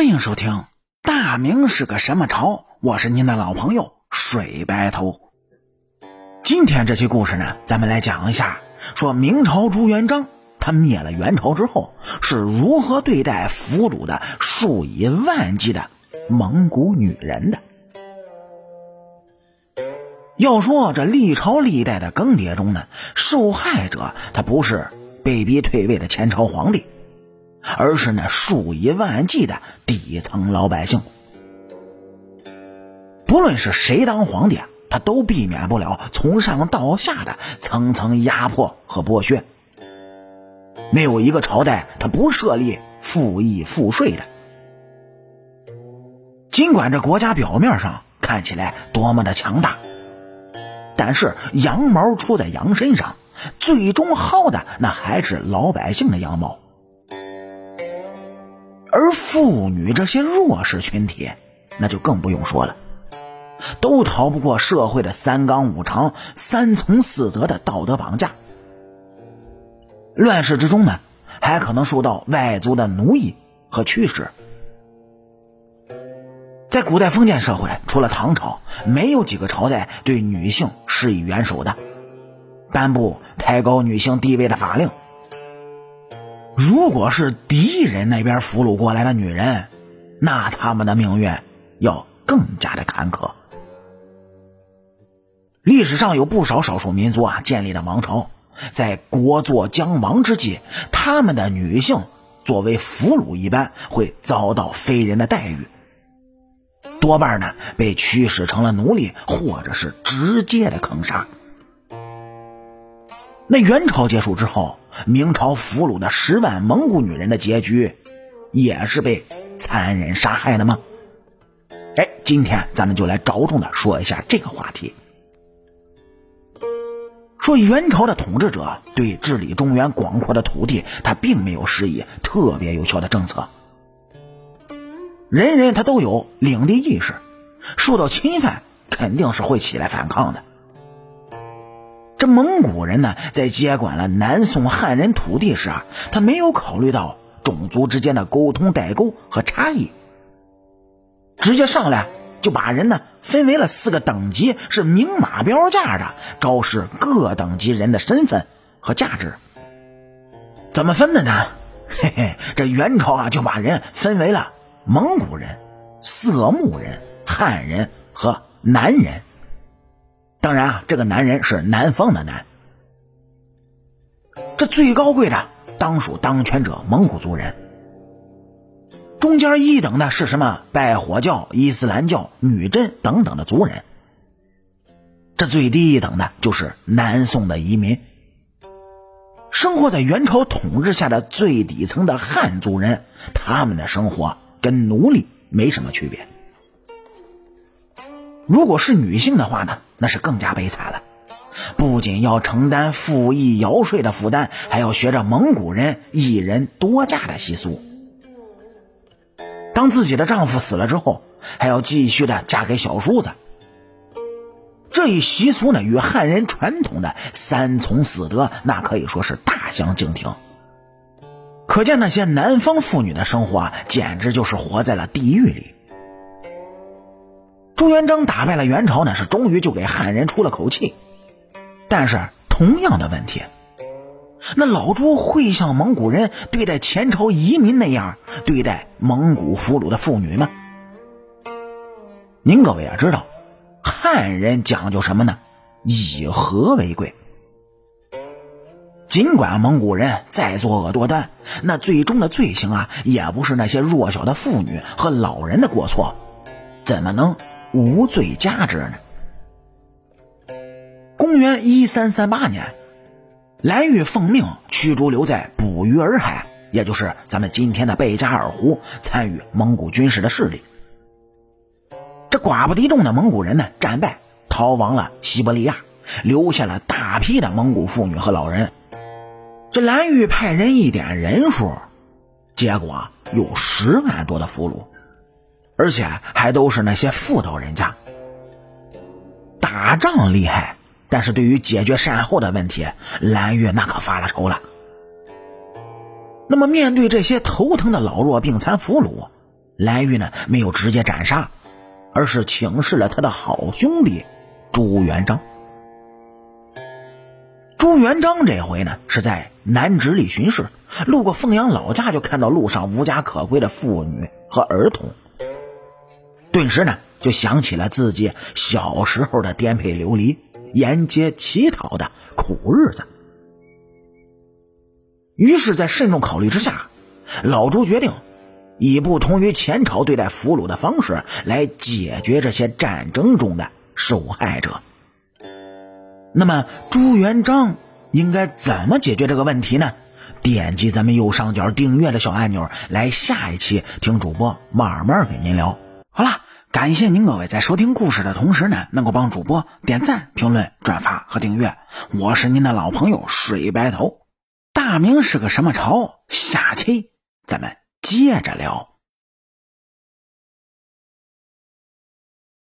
欢迎收听《大明是个什么朝》，我是您的老朋友水白头。今天这期故事呢，咱们来讲一下，说明朝朱元璋他灭了元朝之后，是如何对待俘虏的数以万计的蒙古女人的。要说这历朝历代的更迭中呢，受害者他不是被逼退位的前朝皇帝。而是那数以万计的底层老百姓，不论是谁当皇帝，他都避免不了从上到下的层层压迫和剥削。没有一个朝代他不设立赋役赋税的。尽管这国家表面上看起来多么的强大，但是羊毛出在羊身上，最终薅的那还是老百姓的羊毛。妇女这些弱势群体，那就更不用说了，都逃不过社会的三纲五常、三从四德的道德绑架。乱世之中呢，还可能受到外族的奴役和驱使。在古代封建社会，除了唐朝，没有几个朝代对女性施以援手的，颁布抬高女性地位的法令。如果是敌人那边俘虏过来的女人，那他们的命运要更加的坎坷。历史上有不少少数民族啊建立的王朝，在国祚将亡之际，他们的女性作为俘虏一般会遭到非人的待遇，多半呢被驱使成了奴隶，或者是直接的坑杀。那元朝结束之后。明朝俘虏的十万蒙古女人的结局，也是被残忍杀害的吗？哎，今天咱们就来着重的说一下这个话题。说元朝的统治者对治理中原广阔的土地，他并没有施以特别有效的政策。人人他都有领地意识，受到侵犯肯定是会起来反抗的。这蒙古人呢，在接管了南宋汉人土地时啊，他没有考虑到种族之间的沟通代沟和差异，直接上来就把人呢分为了四个等级，是明码标价的昭示各等级人的身份和价值。怎么分的呢？嘿嘿，这元朝啊就把人分为了蒙古人、色目人、汉人和南人。当然啊，这个男人是南方的南。这最高贵的当属当权者蒙古族人，中间一等的是什么拜火教、伊斯兰教、女真等等的族人。这最低一等的就是南宋的移民。生活在元朝统治下的最底层的汉族人，他们的生活跟奴隶没什么区别。如果是女性的话呢，那是更加悲惨了，不仅要承担赋役徭税的负担，还要学着蒙古人一人多嫁的习俗。当自己的丈夫死了之后，还要继续的嫁给小叔子。这一习俗呢，与汉人传统的三从四德那可以说是大相径庭。可见那些南方妇女的生活啊，简直就是活在了地狱里。朱元璋打败了元朝呢，是终于就给汉人出了口气。但是同样的问题，那老朱会像蒙古人对待前朝移民那样对待蒙古俘虏的妇女吗？您各位也知道，汉人讲究什么呢？以和为贵。尽管蒙古人再作恶多端，那最终的罪行啊，也不是那些弱小的妇女和老人的过错，怎么能？无罪加之呢？公元一三三八年，蓝玉奉命驱逐留在捕鱼洱海，也就是咱们今天的贝加尔湖，参与蒙古军事的势力。这寡不敌众的蒙古人呢，战败逃亡了西伯利亚，留下了大批的蒙古妇女和老人。这蓝玉派人一点人数，结果有十万多的俘虏。而且还都是那些妇道人家，打仗厉害，但是对于解决善后的问题，蓝玉那可发了愁了。那么面对这些头疼的老弱病残俘虏，蓝玉呢没有直接斩杀，而是请示了他的好兄弟朱元璋。朱元璋这回呢是在南直隶巡视，路过凤阳老家，就看到路上无家可归的妇女和儿童，顿时呢就想起了自己小时候的颠沛流离、沿街乞讨的苦日子。于是，在慎重考虑之下，老朱决定以不同于前朝对待俘虏的方式来解决这些战争中的受害者。那么朱元璋应该怎么解决这个问题呢？点击咱们右上角订阅的小按钮，来下一期听主播慢慢给您聊。好了，感谢您各位在收听故事的同时呢，能够帮主播点赞、评论、转发和订阅。我是您的老朋友水白头。大明是个什么朝？下期咱们接着聊。